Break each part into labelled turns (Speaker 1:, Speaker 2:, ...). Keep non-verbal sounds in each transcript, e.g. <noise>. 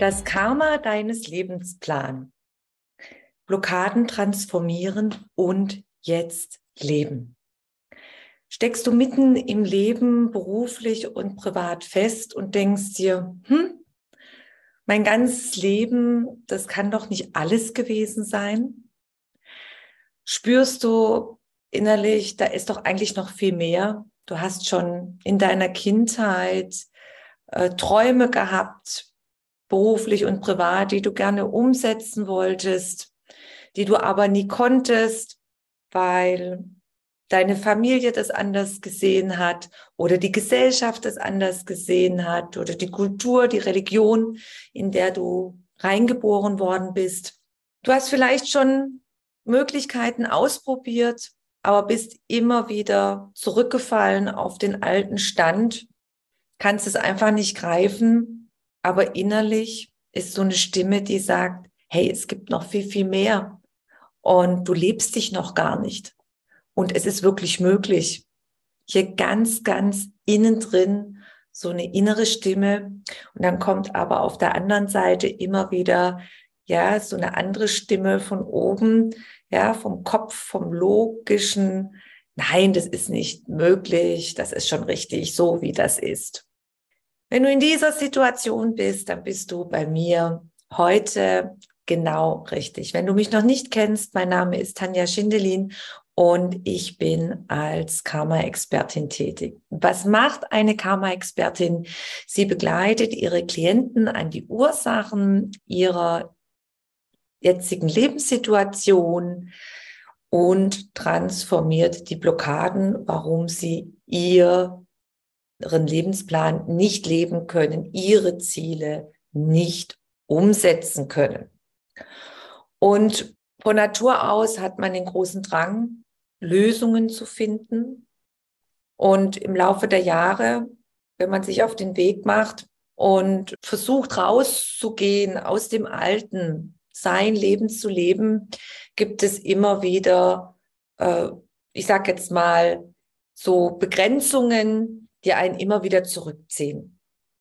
Speaker 1: Das Karma deines Lebensplan. Blockaden transformieren und jetzt leben. Steckst du mitten im Leben beruflich und privat fest und denkst dir, hm, mein ganzes Leben, das kann doch nicht alles gewesen sein? Spürst du innerlich, da ist doch eigentlich noch viel mehr? Du hast schon in deiner Kindheit äh, Träume gehabt, beruflich und privat, die du gerne umsetzen wolltest, die du aber nie konntest, weil deine Familie das anders gesehen hat oder die Gesellschaft das anders gesehen hat oder die Kultur, die Religion, in der du reingeboren worden bist. Du hast vielleicht schon Möglichkeiten ausprobiert, aber bist immer wieder zurückgefallen auf den alten Stand, kannst es einfach nicht greifen aber innerlich ist so eine Stimme, die sagt, hey, es gibt noch viel, viel mehr und du lebst dich noch gar nicht. Und es ist wirklich möglich. Hier ganz, ganz innen drin so eine innere Stimme. Und dann kommt aber auf der anderen Seite immer wieder, ja, so eine andere Stimme von oben, ja, vom Kopf, vom logischen. Nein, das ist nicht möglich. Das ist schon richtig so, wie das ist. Wenn du in dieser Situation bist, dann bist du bei mir heute genau richtig. Wenn du mich noch nicht kennst, mein Name ist Tanja Schindelin und ich bin als Karma-Expertin tätig. Was macht eine Karma-Expertin? Sie begleitet ihre Klienten an die Ursachen ihrer jetzigen Lebenssituation und transformiert die Blockaden, warum sie ihr Lebensplan nicht leben können, ihre Ziele nicht umsetzen können. Und von Natur aus hat man den großen Drang, Lösungen zu finden. Und im Laufe der Jahre, wenn man sich auf den Weg macht und versucht rauszugehen aus dem Alten, sein Leben zu leben, gibt es immer wieder, äh, ich sage jetzt mal, so Begrenzungen, die einen immer wieder zurückziehen.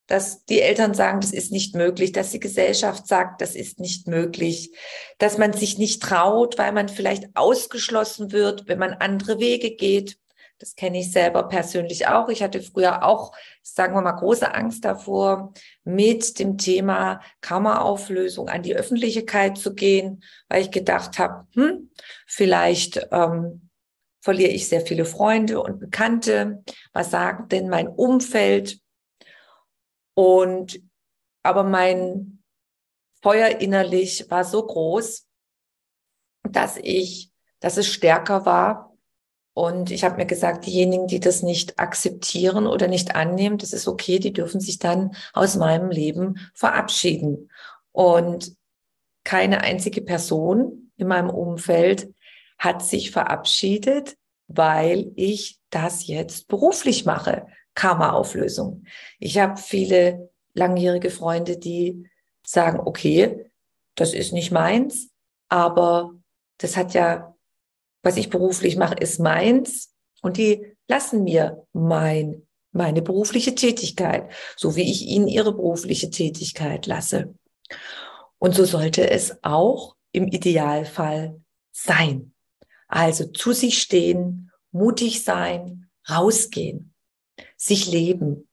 Speaker 1: Dass die Eltern sagen, das ist nicht möglich, dass die Gesellschaft sagt, das ist nicht möglich, dass man sich nicht traut, weil man vielleicht ausgeschlossen wird, wenn man andere Wege geht. Das kenne ich selber persönlich auch. Ich hatte früher auch, sagen wir mal, große Angst davor, mit dem Thema Kammerauflösung an die Öffentlichkeit zu gehen, weil ich gedacht habe, hm, vielleicht ähm, verliere ich sehr viele Freunde und Bekannte. Was sagt denn mein Umfeld? Und aber mein Feuer innerlich war so groß, dass ich, dass es stärker war. Und ich habe mir gesagt, diejenigen, die das nicht akzeptieren oder nicht annehmen, das ist okay, die dürfen sich dann aus meinem Leben verabschieden. Und keine einzige Person in meinem Umfeld hat sich verabschiedet, weil ich das jetzt beruflich mache. Karma-Auflösung. Ich habe viele langjährige Freunde, die sagen, okay, das ist nicht meins, aber das hat ja, was ich beruflich mache, ist meins und die lassen mir mein, meine berufliche Tätigkeit, so wie ich ihnen ihre berufliche Tätigkeit lasse. Und so sollte es auch im Idealfall sein. Also zu sich stehen, mutig sein, rausgehen, sich leben.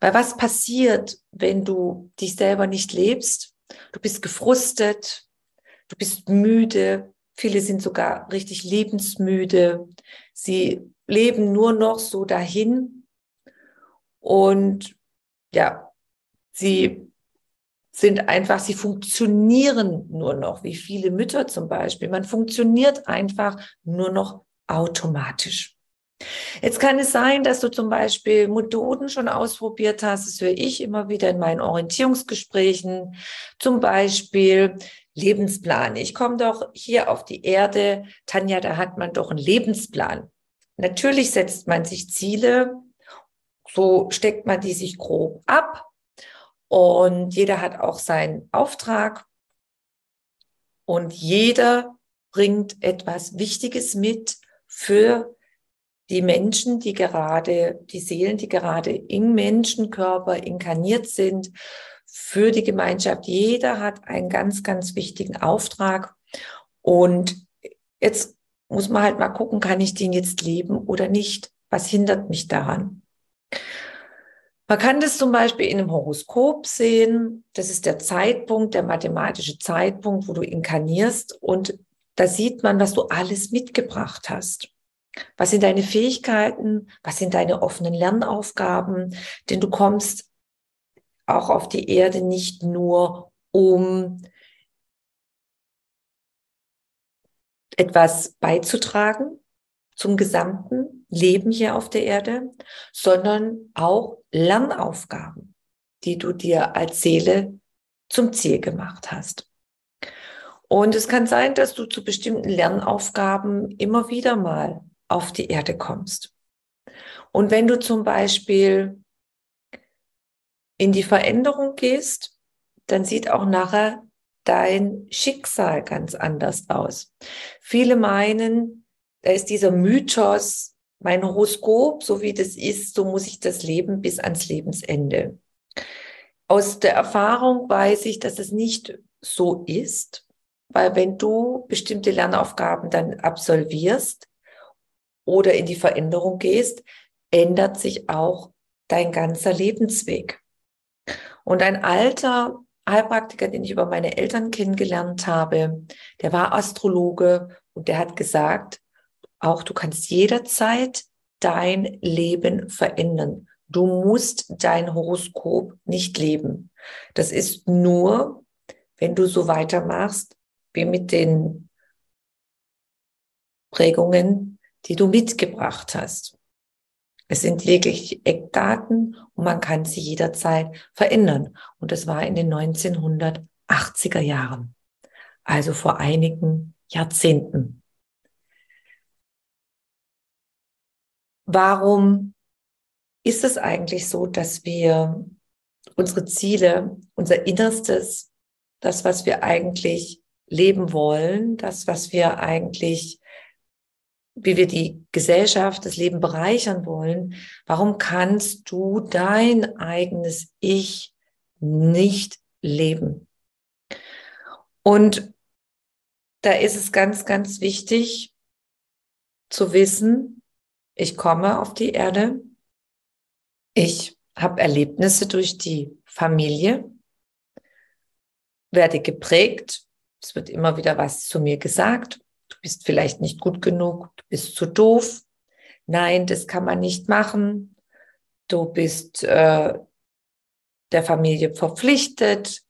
Speaker 1: Weil was passiert, wenn du dich selber nicht lebst? Du bist gefrustet, du bist müde, viele sind sogar richtig lebensmüde. Sie leben nur noch so dahin und ja, sie sind einfach, sie funktionieren nur noch, wie viele Mütter zum Beispiel. Man funktioniert einfach nur noch automatisch. Jetzt kann es sein, dass du zum Beispiel Methoden schon ausprobiert hast. Das höre ich immer wieder in meinen Orientierungsgesprächen. Zum Beispiel Lebensplan. Ich komme doch hier auf die Erde. Tanja, da hat man doch einen Lebensplan. Natürlich setzt man sich Ziele. So steckt man die sich grob ab. Und jeder hat auch seinen Auftrag. Und jeder bringt etwas Wichtiges mit für die Menschen, die gerade, die Seelen, die gerade im Menschenkörper inkarniert sind, für die Gemeinschaft. Jeder hat einen ganz, ganz wichtigen Auftrag. Und jetzt muss man halt mal gucken, kann ich den jetzt leben oder nicht? Was hindert mich daran? Man kann das zum Beispiel in einem Horoskop sehen. Das ist der Zeitpunkt, der mathematische Zeitpunkt, wo du inkarnierst. Und da sieht man, was du alles mitgebracht hast. Was sind deine Fähigkeiten? Was sind deine offenen Lernaufgaben? Denn du kommst auch auf die Erde nicht nur, um etwas beizutragen zum gesamten Leben hier auf der Erde, sondern auch Lernaufgaben, die du dir als Seele zum Ziel gemacht hast. Und es kann sein, dass du zu bestimmten Lernaufgaben immer wieder mal auf die Erde kommst. Und wenn du zum Beispiel in die Veränderung gehst, dann sieht auch nachher dein Schicksal ganz anders aus. Viele meinen, da ist dieser Mythos, mein Horoskop, so wie das ist, so muss ich das leben bis ans Lebensende. Aus der Erfahrung weiß ich, dass es nicht so ist, weil wenn du bestimmte Lernaufgaben dann absolvierst, oder in die Veränderung gehst, ändert sich auch dein ganzer Lebensweg. Und ein alter Heilpraktiker, den ich über meine Eltern kennengelernt habe, der war Astrologe und der hat gesagt, auch du kannst jederzeit dein Leben verändern. Du musst dein Horoskop nicht leben. Das ist nur, wenn du so weitermachst wie mit den Prägungen, die du mitgebracht hast. Es sind lediglich Eckdaten und man kann sie jederzeit verändern. Und das war in den 1980er Jahren, also vor einigen Jahrzehnten. Warum ist es eigentlich so, dass wir unsere Ziele, unser Innerstes, das, was wir eigentlich leben wollen, das, was wir eigentlich wie wir die Gesellschaft, das Leben bereichern wollen, warum kannst du dein eigenes Ich nicht leben? Und da ist es ganz, ganz wichtig zu wissen, ich komme auf die Erde, ich habe Erlebnisse durch die Familie, werde geprägt, es wird immer wieder was zu mir gesagt, du bist vielleicht nicht gut genug, du bist zu doof, nein, das kann man nicht machen, du bist äh, der Familie verpflichtet,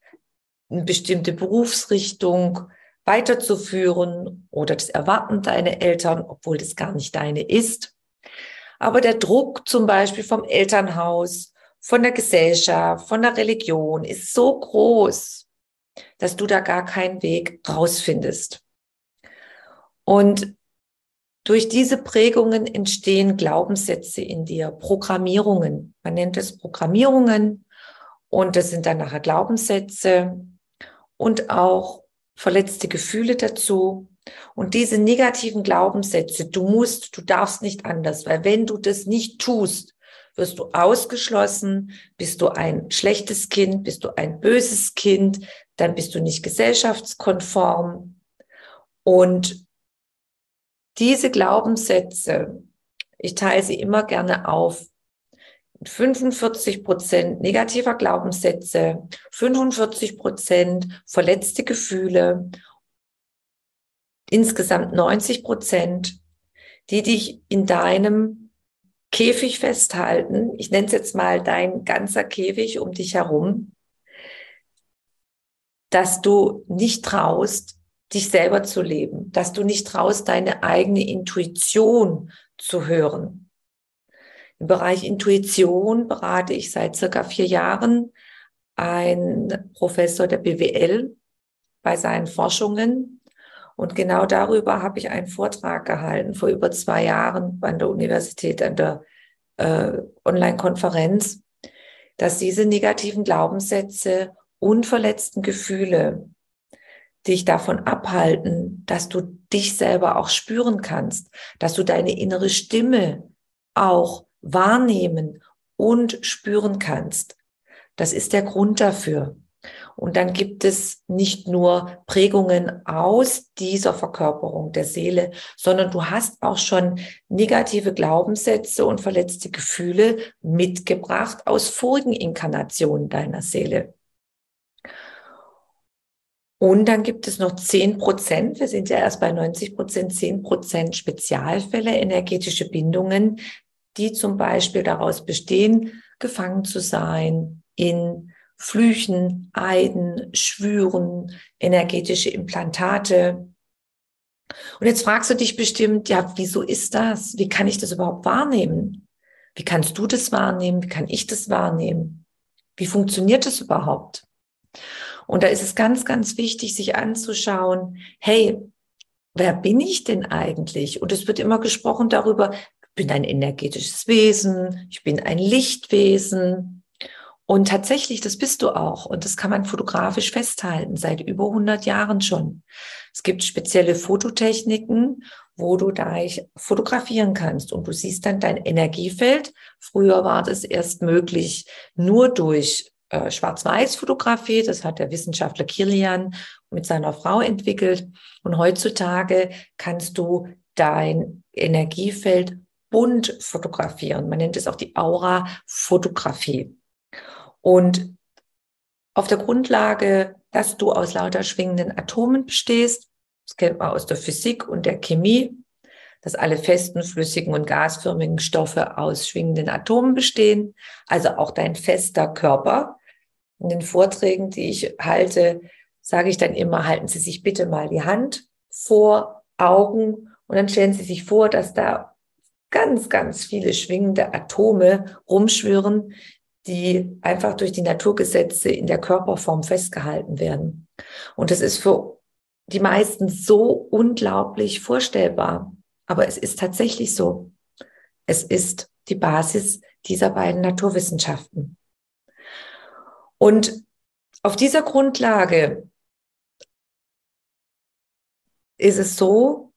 Speaker 1: eine bestimmte Berufsrichtung weiterzuführen oder das erwarten deine Eltern, obwohl das gar nicht deine ist. Aber der Druck zum Beispiel vom Elternhaus, von der Gesellschaft, von der Religion ist so groß, dass du da gar keinen Weg rausfindest. Und durch diese Prägungen entstehen Glaubenssätze in dir, Programmierungen. Man nennt es Programmierungen und das sind dann nachher Glaubenssätze und auch verletzte Gefühle dazu. Und diese negativen Glaubenssätze, du musst, du darfst nicht anders, weil wenn du das nicht tust, wirst du ausgeschlossen, bist du ein schlechtes Kind, bist du ein böses Kind, dann bist du nicht gesellschaftskonform. Und diese Glaubenssätze, ich teile sie immer gerne auf. 45 Prozent negativer Glaubenssätze, 45 Prozent verletzte Gefühle, insgesamt 90 Prozent, die dich in deinem Käfig festhalten. Ich nenne es jetzt mal dein ganzer Käfig um dich herum, dass du nicht traust, dich selber zu leben, dass du nicht traust, deine eigene Intuition zu hören. Im Bereich Intuition berate ich seit circa vier Jahren einen Professor der BWL bei seinen Forschungen. Und genau darüber habe ich einen Vortrag gehalten vor über zwei Jahren an der Universität, an der äh, Online-Konferenz, dass diese negativen Glaubenssätze unverletzten Gefühle dich davon abhalten, dass du dich selber auch spüren kannst, dass du deine innere Stimme auch wahrnehmen und spüren kannst. Das ist der Grund dafür. Und dann gibt es nicht nur Prägungen aus dieser Verkörperung der Seele, sondern du hast auch schon negative Glaubenssätze und verletzte Gefühle mitgebracht aus vorigen Inkarnationen deiner Seele. Und dann gibt es noch 10 Prozent, wir sind ja erst bei 90 Prozent, 10 Prozent Spezialfälle, energetische Bindungen, die zum Beispiel daraus bestehen, gefangen zu sein in Flüchen, Eiden, Schwüren, energetische Implantate. Und jetzt fragst du dich bestimmt, ja, wieso ist das? Wie kann ich das überhaupt wahrnehmen? Wie kannst du das wahrnehmen? Wie kann ich das wahrnehmen? Wie funktioniert das überhaupt? Und da ist es ganz, ganz wichtig, sich anzuschauen, hey, wer bin ich denn eigentlich? Und es wird immer gesprochen darüber, ich bin ein energetisches Wesen, ich bin ein Lichtwesen. Und tatsächlich, das bist du auch. Und das kann man fotografisch festhalten, seit über 100 Jahren schon. Es gibt spezielle Fototechniken, wo du da fotografieren kannst und du siehst dann dein Energiefeld. Früher war das erst möglich nur durch äh, Schwarz-Weiß-Fotografie. Das hat der Wissenschaftler Kilian mit seiner Frau entwickelt. Und heutzutage kannst du dein Energiefeld bunt fotografieren. Man nennt es auch die Aura-Fotografie. Und auf der Grundlage, dass du aus lauter schwingenden Atomen bestehst, das kennt man aus der Physik und der Chemie, dass alle festen, flüssigen und gasförmigen Stoffe aus schwingenden Atomen bestehen, also auch dein fester Körper, in den Vorträgen, die ich halte, sage ich dann immer, halten Sie sich bitte mal die Hand vor Augen und dann stellen Sie sich vor, dass da ganz, ganz viele schwingende Atome rumschwirren, die einfach durch die Naturgesetze in der Körperform festgehalten werden. Und das ist für die meisten so unglaublich vorstellbar. Aber es ist tatsächlich so. Es ist die Basis dieser beiden Naturwissenschaften. Und auf dieser Grundlage ist es so,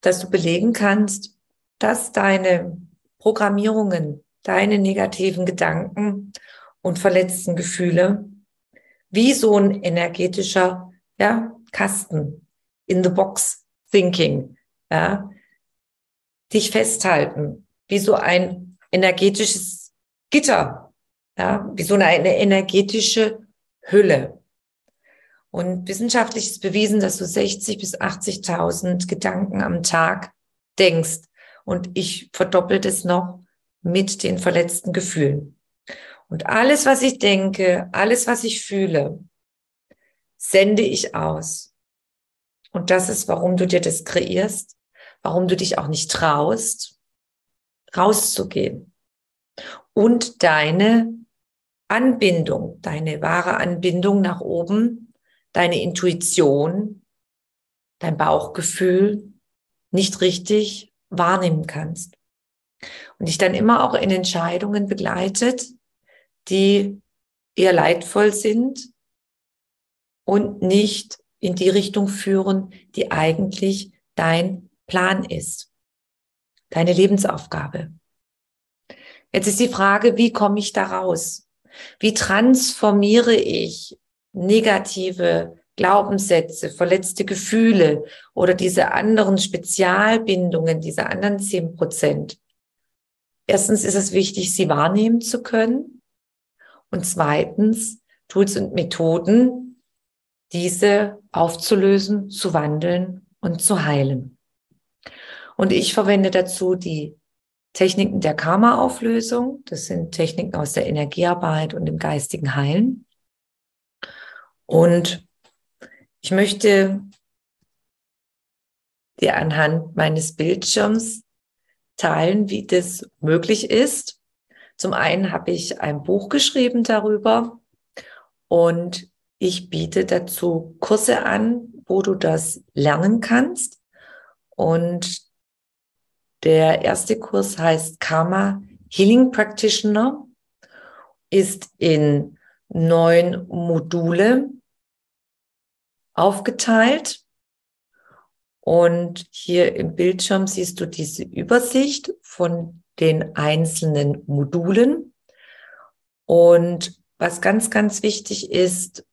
Speaker 1: dass du belegen kannst, dass deine Programmierungen, deine negativen Gedanken und verletzten Gefühle wie so ein energetischer ja, Kasten in the box thinking, ja, dich festhalten, wie so ein energetisches Gitter, ja, wie so eine, energetische Hülle. Und wissenschaftlich ist bewiesen, dass du 60 bis 80.000 Gedanken am Tag denkst. Und ich verdoppelt es noch mit den verletzten Gefühlen. Und alles, was ich denke, alles, was ich fühle, sende ich aus. Und das ist, warum du dir das kreierst, warum du dich auch nicht traust, rauszugehen und deine Anbindung, deine wahre Anbindung nach oben, deine Intuition, dein Bauchgefühl nicht richtig wahrnehmen kannst. Und dich dann immer auch in Entscheidungen begleitet, die eher leidvoll sind und nicht in die Richtung führen, die eigentlich dein Plan ist, deine Lebensaufgabe. Jetzt ist die Frage, wie komme ich da raus? Wie transformiere ich negative Glaubenssätze, verletzte Gefühle oder diese anderen Spezialbindungen, diese anderen zehn Prozent? Erstens ist es wichtig, sie wahrnehmen zu können. Und zweitens, Tools und Methoden, diese aufzulösen, zu wandeln und zu heilen. Und ich verwende dazu die Techniken der Karma-Auflösung. Das sind Techniken aus der Energiearbeit und dem geistigen Heilen. Und ich möchte dir anhand meines Bildschirms teilen, wie das möglich ist. Zum einen habe ich ein Buch geschrieben darüber und ich biete dazu Kurse an, wo du das lernen kannst. Und der erste Kurs heißt Karma Healing Practitioner, ist in neun Module aufgeteilt. Und hier im Bildschirm siehst du diese Übersicht von den einzelnen Modulen. Und was ganz, ganz wichtig ist,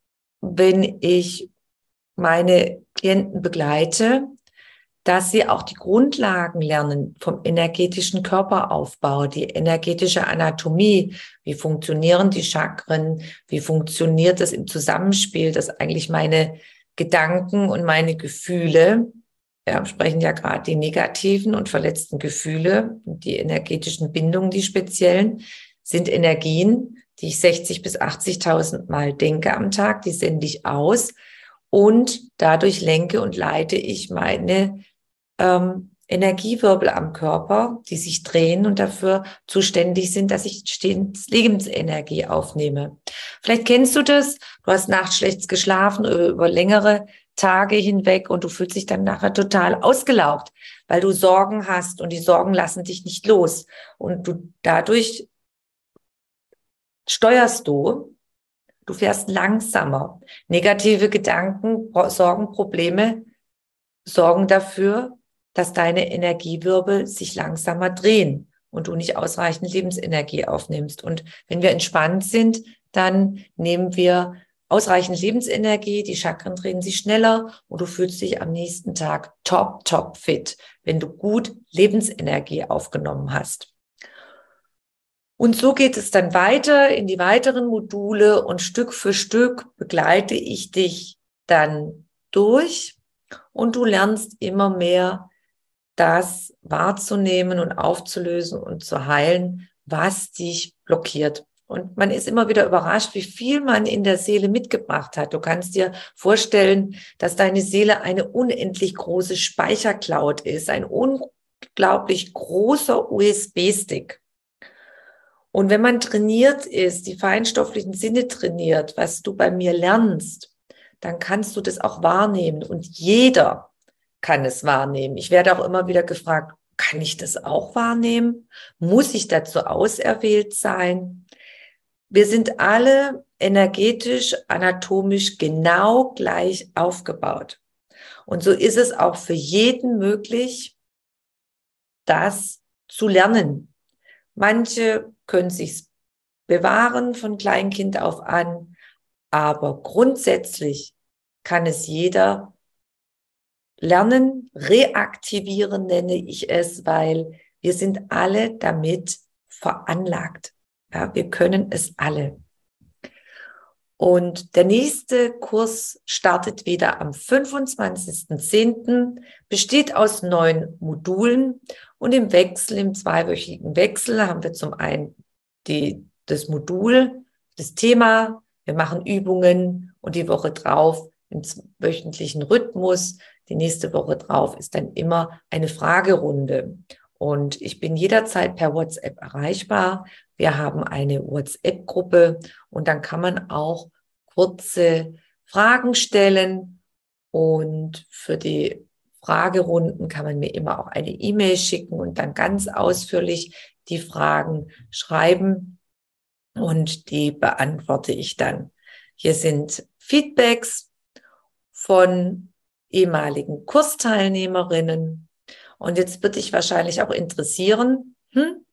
Speaker 1: wenn ich meine Klienten begleite, dass sie auch die Grundlagen lernen vom energetischen Körperaufbau, die energetische Anatomie, wie funktionieren die Chakren, wie funktioniert das im Zusammenspiel, dass eigentlich meine Gedanken und meine Gefühle, wir sprechen ja gerade die negativen und verletzten Gefühle, die energetischen Bindungen, die speziellen, sind Energien, die ich 60 bis 80.000 Mal denke am Tag, die sende ich aus und dadurch lenke und leite ich meine ähm, Energiewirbel am Körper, die sich drehen und dafür zuständig sind, dass ich stets Lebensenergie aufnehme. Vielleicht kennst du das, du hast nachts schlecht geschlafen über längere Tage hinweg und du fühlst dich dann nachher total ausgelaugt, weil du Sorgen hast und die Sorgen lassen dich nicht los und du dadurch steuerst du, du fährst langsamer. Negative Gedanken, Sorgen, Probleme sorgen dafür, dass deine Energiewirbel sich langsamer drehen und du nicht ausreichend Lebensenergie aufnimmst. Und wenn wir entspannt sind, dann nehmen wir ausreichend Lebensenergie, die Chakren drehen sich schneller und du fühlst dich am nächsten Tag top, top fit, wenn du gut Lebensenergie aufgenommen hast. Und so geht es dann weiter in die weiteren Module und Stück für Stück begleite ich dich dann durch und du lernst immer mehr das wahrzunehmen und aufzulösen und zu heilen, was dich blockiert. Und man ist immer wieder überrascht, wie viel man in der Seele mitgebracht hat. Du kannst dir vorstellen, dass deine Seele eine unendlich große Speichercloud ist, ein unglaublich großer USB-Stick. Und wenn man trainiert ist, die feinstofflichen Sinne trainiert, was du bei mir lernst, dann kannst du das auch wahrnehmen. Und jeder kann es wahrnehmen. Ich werde auch immer wieder gefragt, kann ich das auch wahrnehmen? Muss ich dazu auserwählt sein? Wir sind alle energetisch, anatomisch genau gleich aufgebaut. Und so ist es auch für jeden möglich, das zu lernen. Manche können sich bewahren von Kleinkind auf an, aber grundsätzlich kann es jeder lernen, reaktivieren nenne ich es, weil wir sind alle damit veranlagt. Ja, wir können es alle. Und der nächste Kurs startet wieder am 25.10., besteht aus neun Modulen und im Wechsel, im zweiwöchigen Wechsel haben wir zum einen die, das Modul, das Thema, wir machen Übungen und die Woche drauf im wöchentlichen Rhythmus. Die nächste Woche drauf ist dann immer eine Fragerunde. Und ich bin jederzeit per WhatsApp erreichbar. Wir haben eine WhatsApp-Gruppe und dann kann man auch kurze Fragen stellen. Und für die Fragerunden kann man mir immer auch eine E-Mail schicken und dann ganz ausführlich die Fragen schreiben und die beantworte ich dann. Hier sind Feedbacks von ehemaligen Kursteilnehmerinnen. Und jetzt wird dich wahrscheinlich auch interessieren, hm,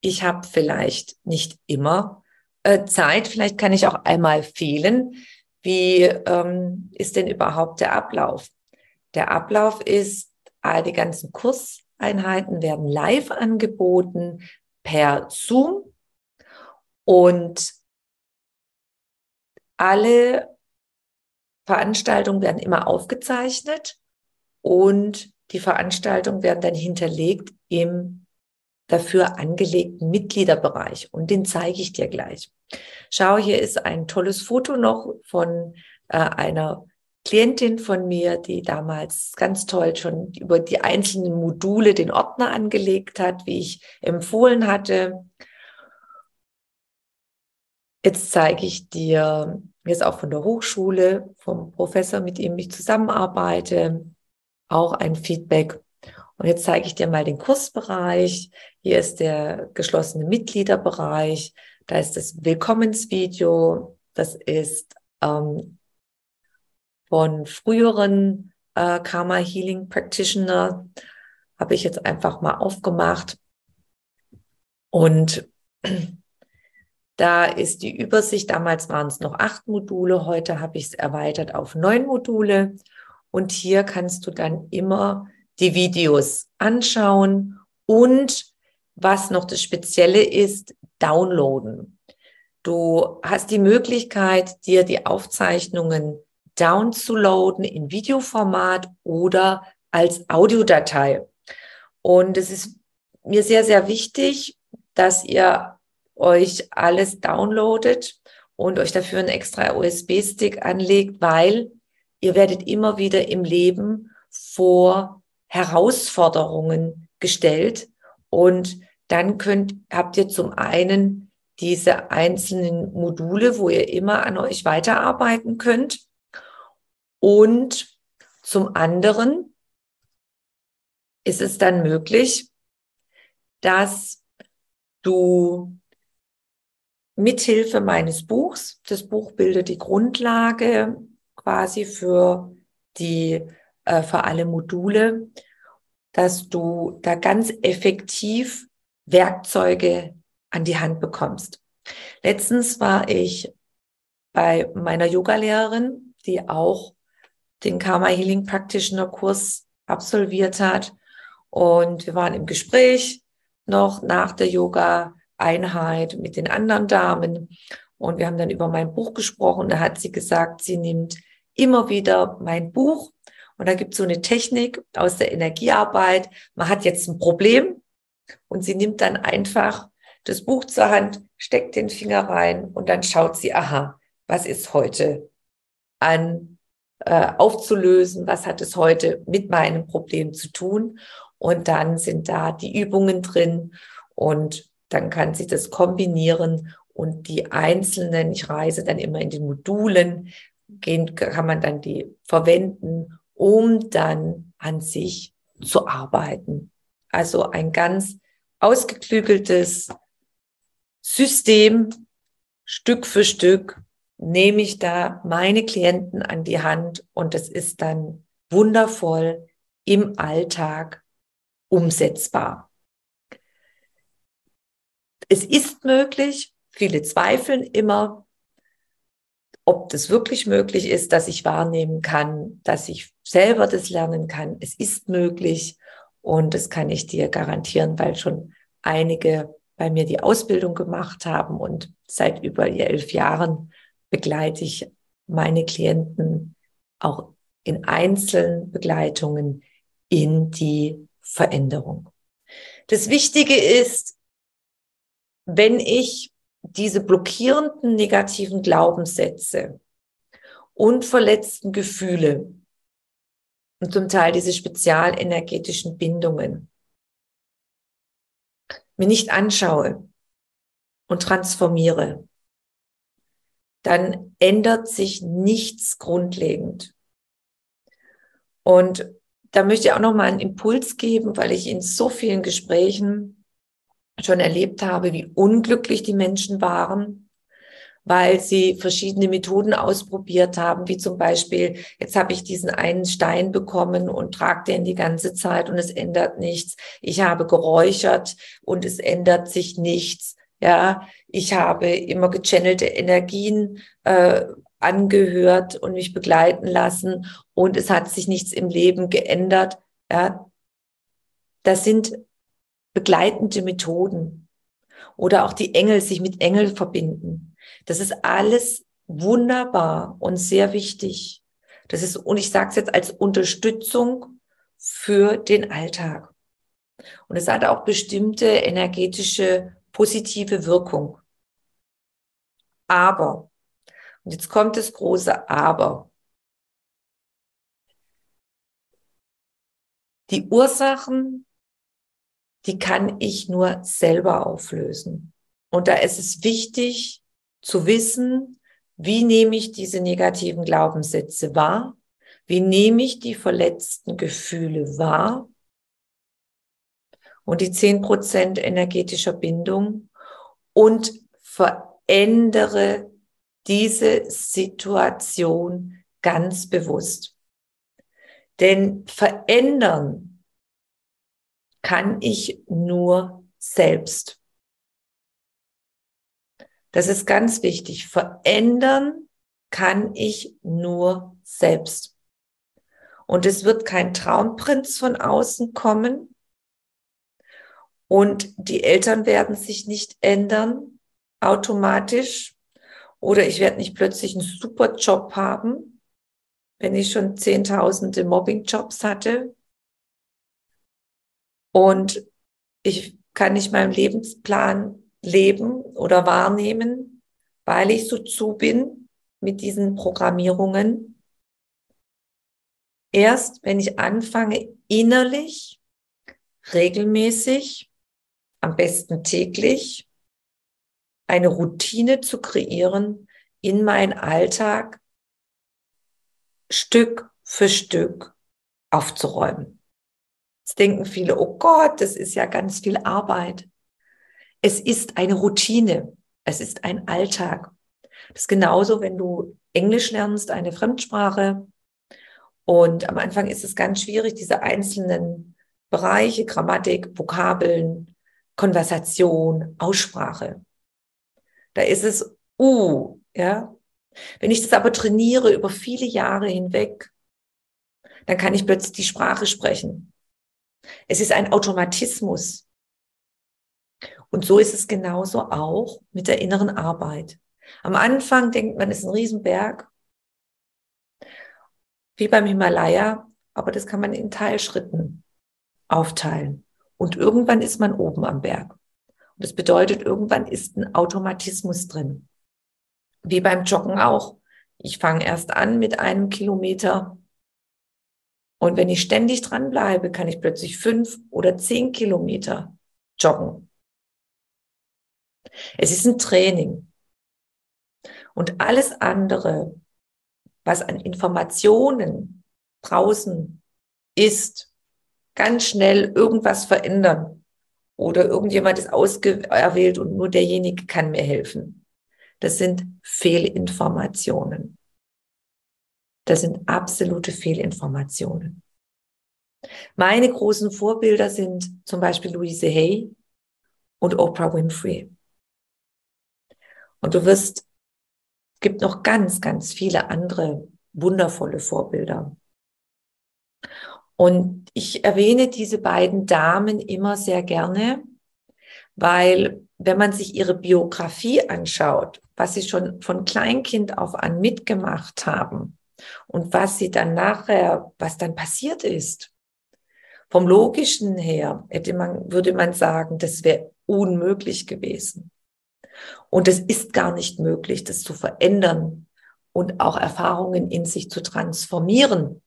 Speaker 1: ich habe vielleicht nicht immer äh, Zeit, vielleicht kann ich auch einmal fehlen. Wie ähm, ist denn überhaupt der Ablauf? Der Ablauf ist, all die ganzen Kurseinheiten werden live angeboten per Zoom und alle Veranstaltungen werden immer aufgezeichnet und die Veranstaltungen werden dann hinterlegt im dafür angelegten Mitgliederbereich und den zeige ich dir gleich. Schau, hier ist ein tolles Foto noch von äh, einer Klientin von mir, die damals ganz toll schon über die einzelnen Module den Ordner angelegt hat, wie ich empfohlen hatte. Jetzt zeige ich dir, jetzt auch von der Hochschule, vom Professor, mit dem ich zusammenarbeite, auch ein Feedback. Und jetzt zeige ich dir mal den Kursbereich. Hier ist der geschlossene Mitgliederbereich. Da ist das Willkommensvideo. Das ist ähm, von früheren äh, Karma Healing Practitioner. Habe ich jetzt einfach mal aufgemacht. Und <clears throat> da ist die Übersicht. Damals waren es noch acht Module. Heute habe ich es erweitert auf neun Module. Und hier kannst du dann immer die Videos anschauen und was noch das Spezielle ist, downloaden. Du hast die Möglichkeit, dir die Aufzeichnungen downzuladen in Videoformat oder als Audiodatei. Und es ist mir sehr, sehr wichtig, dass ihr euch alles downloadet und euch dafür einen extra USB-Stick anlegt, weil ihr werdet immer wieder im Leben vor Herausforderungen gestellt. Und dann könnt, habt ihr zum einen diese einzelnen Module, wo ihr immer an euch weiterarbeiten könnt. Und zum anderen ist es dann möglich, dass du mithilfe meines Buchs, das Buch bildet die Grundlage quasi für die, äh, für alle Module, dass du da ganz effektiv Werkzeuge an die Hand bekommst. Letztens war ich bei meiner Yogalehrerin, die auch den Karma Healing Practitioner Kurs absolviert hat. Und wir waren im Gespräch noch nach der Yoga Einheit mit den anderen Damen. Und wir haben dann über mein Buch gesprochen. Da hat sie gesagt, sie nimmt immer wieder mein Buch. Und da gibt es so eine Technik aus der Energiearbeit. Man hat jetzt ein Problem und sie nimmt dann einfach das Buch zur Hand, steckt den Finger rein und dann schaut sie, aha, was ist heute an äh, aufzulösen, was hat es heute mit meinem Problem zu tun. Und dann sind da die Übungen drin und dann kann sie das kombinieren und die einzelnen, ich reise dann immer in den Modulen, gehen, kann man dann die verwenden, um dann an sich zu arbeiten. Also ein ganz ausgeklügeltes System, Stück für Stück nehme ich da meine Klienten an die Hand und es ist dann wundervoll im Alltag umsetzbar. Es ist möglich, viele zweifeln immer, ob das wirklich möglich ist, dass ich wahrnehmen kann, dass ich selber das lernen kann. Es ist möglich und das kann ich dir garantieren, weil schon einige bei mir die Ausbildung gemacht haben und seit über elf Jahren begleite ich meine Klienten auch in einzelnen Begleitungen in die Veränderung. Das Wichtige ist, wenn ich diese blockierenden negativen Glaubenssätze und verletzten Gefühle und zum Teil diese spezialenergetischen Bindungen mir nicht anschaue und transformiere, dann ändert sich nichts grundlegend. Und da möchte ich auch noch mal einen Impuls geben, weil ich in so vielen Gesprächen schon erlebt habe, wie unglücklich die Menschen waren, weil sie verschiedene Methoden ausprobiert haben, wie zum Beispiel, jetzt habe ich diesen einen Stein bekommen und trage den die ganze Zeit und es ändert nichts. Ich habe geräuchert und es ändert sich nichts. Ja, ich habe immer gechannelte Energien äh, angehört und mich begleiten lassen und es hat sich nichts im Leben geändert. Ja, das sind begleitende Methoden oder auch die Engel sich mit Engel verbinden. Das ist alles wunderbar und sehr wichtig. Das ist, und ich sage es jetzt als Unterstützung für den Alltag. Und es hat auch bestimmte energetische positive Wirkung. Aber, und jetzt kommt das große Aber. Die Ursachen die kann ich nur selber auflösen. Und da ist es wichtig zu wissen, wie nehme ich diese negativen Glaubenssätze wahr? Wie nehme ich die verletzten Gefühle wahr? Und die zehn Prozent energetischer Bindung und verändere diese Situation ganz bewusst. Denn verändern kann ich nur selbst. Das ist ganz wichtig. Verändern kann ich nur selbst. Und es wird kein Traumprinz von außen kommen. Und die Eltern werden sich nicht ändern automatisch. Oder ich werde nicht plötzlich einen super Job haben, wenn ich schon zehntausende Mobbing-Jobs hatte. Und ich kann nicht meinem Lebensplan leben oder wahrnehmen, weil ich so zu bin mit diesen Programmierungen. Erst wenn ich anfange, innerlich, regelmäßig, am besten täglich, eine Routine zu kreieren in meinen Alltag, Stück für Stück aufzuräumen. Jetzt denken viele, oh Gott, das ist ja ganz viel Arbeit. Es ist eine Routine. Es ist ein Alltag. Das ist genauso, wenn du Englisch lernst, eine Fremdsprache. Und am Anfang ist es ganz schwierig, diese einzelnen Bereiche, Grammatik, Vokabeln, Konversation, Aussprache. Da ist es uh, ja. Wenn ich das aber trainiere über viele Jahre hinweg, dann kann ich plötzlich die Sprache sprechen. Es ist ein Automatismus. Und so ist es genauso auch mit der inneren Arbeit. Am Anfang denkt man, es ist ein Riesenberg, wie beim Himalaya, aber das kann man in Teilschritten aufteilen. Und irgendwann ist man oben am Berg. Und das bedeutet, irgendwann ist ein Automatismus drin. Wie beim Joggen auch. Ich fange erst an mit einem Kilometer. Und wenn ich ständig dranbleibe, kann ich plötzlich fünf oder zehn Kilometer joggen. Es ist ein Training. Und alles andere, was an Informationen draußen ist, ganz schnell irgendwas verändern. Oder irgendjemand ist auserwählt und nur derjenige kann mir helfen. Das sind Fehlinformationen. Das sind absolute Fehlinformationen. Meine großen Vorbilder sind zum Beispiel Louise Hay und Oprah Winfrey. Und du wirst, es gibt noch ganz, ganz viele andere wundervolle Vorbilder. Und ich erwähne diese beiden Damen immer sehr gerne, weil wenn man sich ihre Biografie anschaut, was sie schon von Kleinkind auf an mitgemacht haben und was sie dann nachher, was dann passiert ist, vom logischen her hätte man, würde man sagen, das wäre unmöglich gewesen. Und es ist gar nicht möglich, das zu verändern und auch Erfahrungen in sich zu transformieren.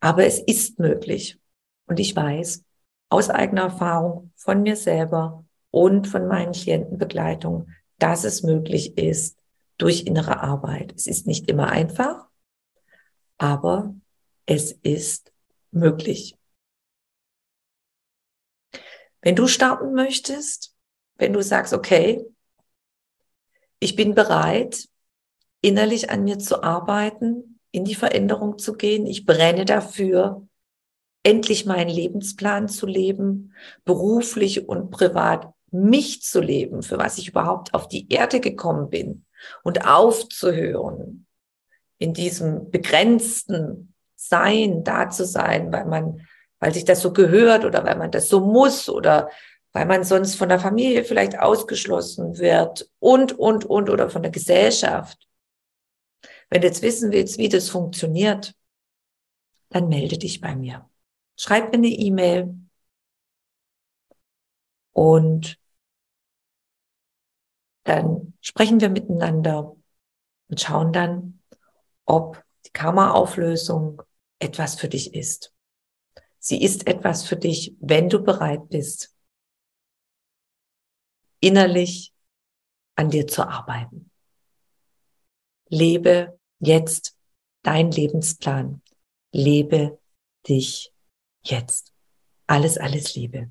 Speaker 1: Aber es ist möglich. Und ich weiß aus eigener Erfahrung von mir selber und von meinen Klientenbegleitungen, dass es möglich ist durch innere Arbeit. Es ist nicht immer einfach, aber es ist möglich. Wenn du starten möchtest, wenn du sagst, okay, ich bin bereit, innerlich an mir zu arbeiten, in die Veränderung zu gehen. Ich brenne dafür, endlich meinen Lebensplan zu leben, beruflich und privat mich zu leben, für was ich überhaupt auf die Erde gekommen bin und aufzuhören, in diesem begrenzten Sein da zu sein, weil man, weil sich das so gehört oder weil man das so muss oder weil man sonst von der Familie vielleicht ausgeschlossen wird und, und, und oder von der Gesellschaft. Wenn du jetzt wissen willst, wie das funktioniert, dann melde dich bei mir. Schreib mir eine E-Mail und dann sprechen wir miteinander und schauen dann, ob die Karma-Auflösung etwas für dich ist. Sie ist etwas für dich, wenn du bereit bist, innerlich an dir zu arbeiten. Lebe jetzt dein Lebensplan. Lebe dich jetzt. Alles, alles Liebe.